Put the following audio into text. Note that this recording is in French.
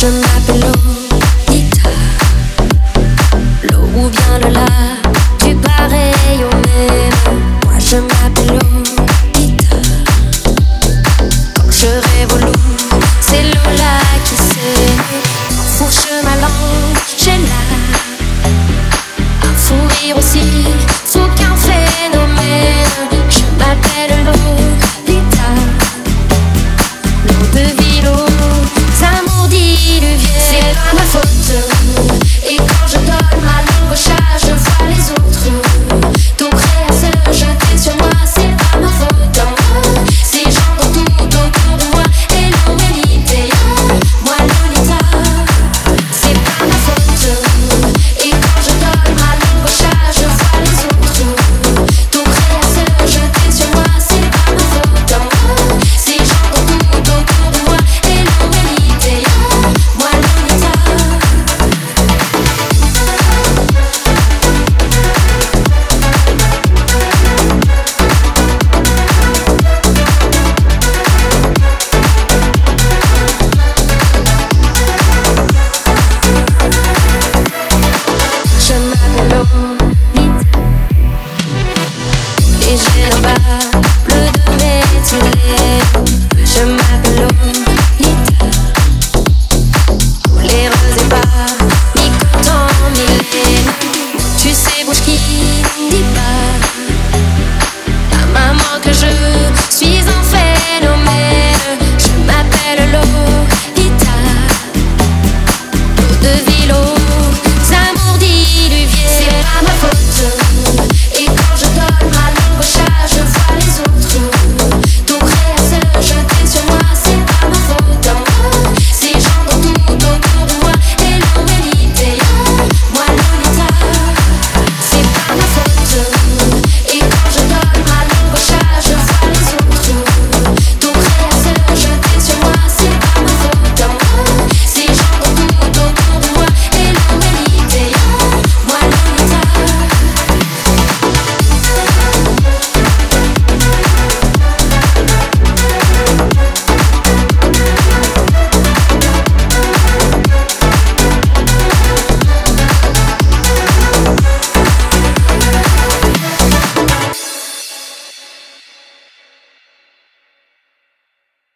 je m'appelle Lolita. L'eau où vient le là, tu pareil au même. Moi je m'appelle Lolita. Quand je révolue, c'est Lola qui sait. Fourche ma langue, j'ai là. Un fou rire aussi, faut qu'un phénomène. Je m'appelle Lolita. L'eau de Vilo diluvienne. C'est pas ma faute.